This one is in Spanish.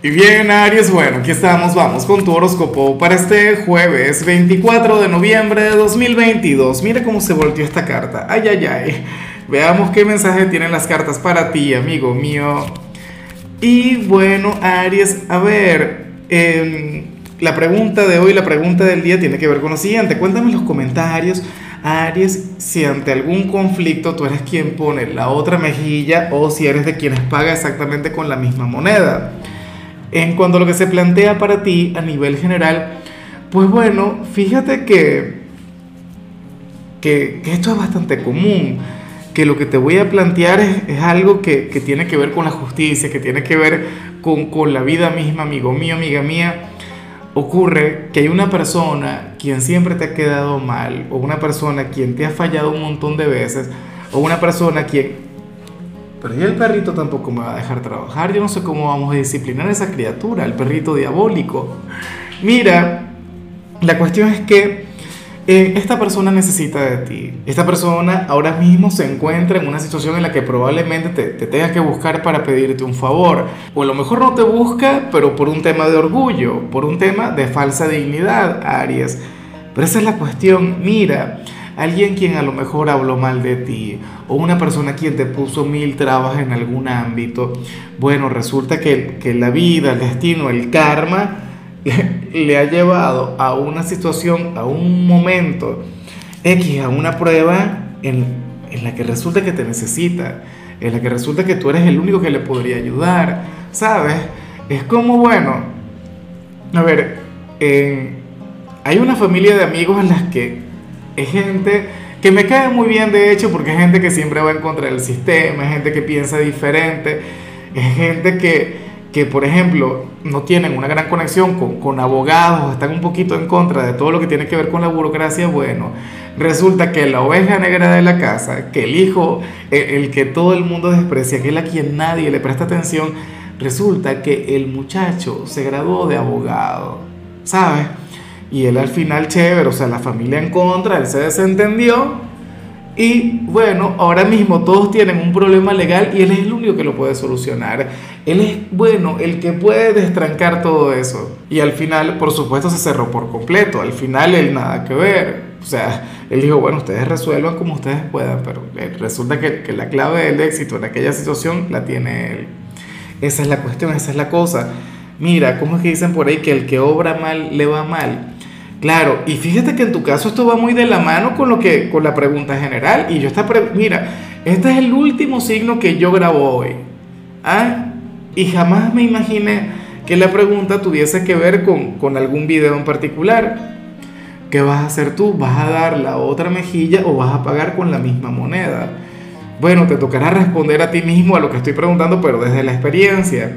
Y bien, Aries, bueno, aquí estamos, vamos con tu horóscopo para este jueves 24 de noviembre de 2022. Mira cómo se volteó esta carta. Ay, ay, ay. Veamos qué mensaje tienen las cartas para ti, amigo mío. Y bueno, Aries, a ver, em, la pregunta de hoy, la pregunta del día tiene que ver con lo siguiente. Cuéntame en los comentarios, Aries, si ante algún conflicto tú eres quien pone la otra mejilla o si eres de quienes paga exactamente con la misma moneda. En cuanto a lo que se plantea para ti a nivel general, pues bueno, fíjate que, que, esto es bastante común, que lo que te voy a plantear es, algo que, tiene que ver con la justicia, que tiene que ver con, con la vida misma, amigo mío, amiga mía. Ocurre que hay una persona quien siempre te ha quedado mal, o una persona quien te ha fallado un montón de veces, o una persona quien pero ya el perrito tampoco me va a dejar trabajar. Yo no sé cómo vamos a disciplinar a esa criatura, el perrito diabólico. Mira, la cuestión es que eh, esta persona necesita de ti. Esta persona ahora mismo se encuentra en una situación en la que probablemente te, te tenga que buscar para pedirte un favor. O a lo mejor no te busca, pero por un tema de orgullo, por un tema de falsa dignidad, Aries. Pero esa es la cuestión. Mira, alguien quien a lo mejor habló mal de ti o una persona quien te puso mil trabas en algún ámbito, bueno, resulta que, que la vida, el destino, el karma le, ha llevado a una situación, a un momento X, a una prueba en, en la que resulta que te necesita, en la que resulta que tú eres el único que le podría ayudar, ¿sabes? Es como, bueno, a ver, hay una familia de amigos en las que es gente que me cae muy bien de hecho porque es gente que siempre va en contra del sistema, es gente que piensa diferente, es gente que, que por ejemplo, no tienen una gran conexión con, con abogados, están un poquito en contra de todo lo que tiene que ver con la burocracia, bueno, resulta que la oveja negra de la casa, que el hijo, el, el que todo el mundo desprecia, que es a quien nadie le presta atención, resulta que el muchacho se graduó de abogado, ¿sabes? Y él al final, chévere, o sea, la familia en contra, él se desentendió. Y bueno, ahora mismo todos tienen un problema legal y él es el único que lo puede solucionar. Él es, bueno, el que puede destrancar todo eso. Y al final, por supuesto, se cerró por completo. Al final él nada que ver. O sea, él dijo, bueno, ustedes resuelvan como ustedes puedan, pero eh, resulta que, que la clave del éxito en aquella situación la tiene él. Esa es la cuestión, esa es la cosa. Mira, ¿cómo es que dicen por ahí que el que obra mal le va mal? Claro, y fíjate que en tu caso esto va muy de la mano con lo que con la pregunta general y yo esta mira, este es el último signo que yo grabo hoy. ¿ah? Y jamás me imaginé que la pregunta tuviese que ver con, con algún video en particular. ¿Qué vas a hacer tú? ¿Vas a dar la otra mejilla o vas a pagar con la misma moneda? Bueno, te tocará responder a ti mismo a lo que estoy preguntando, pero desde la experiencia.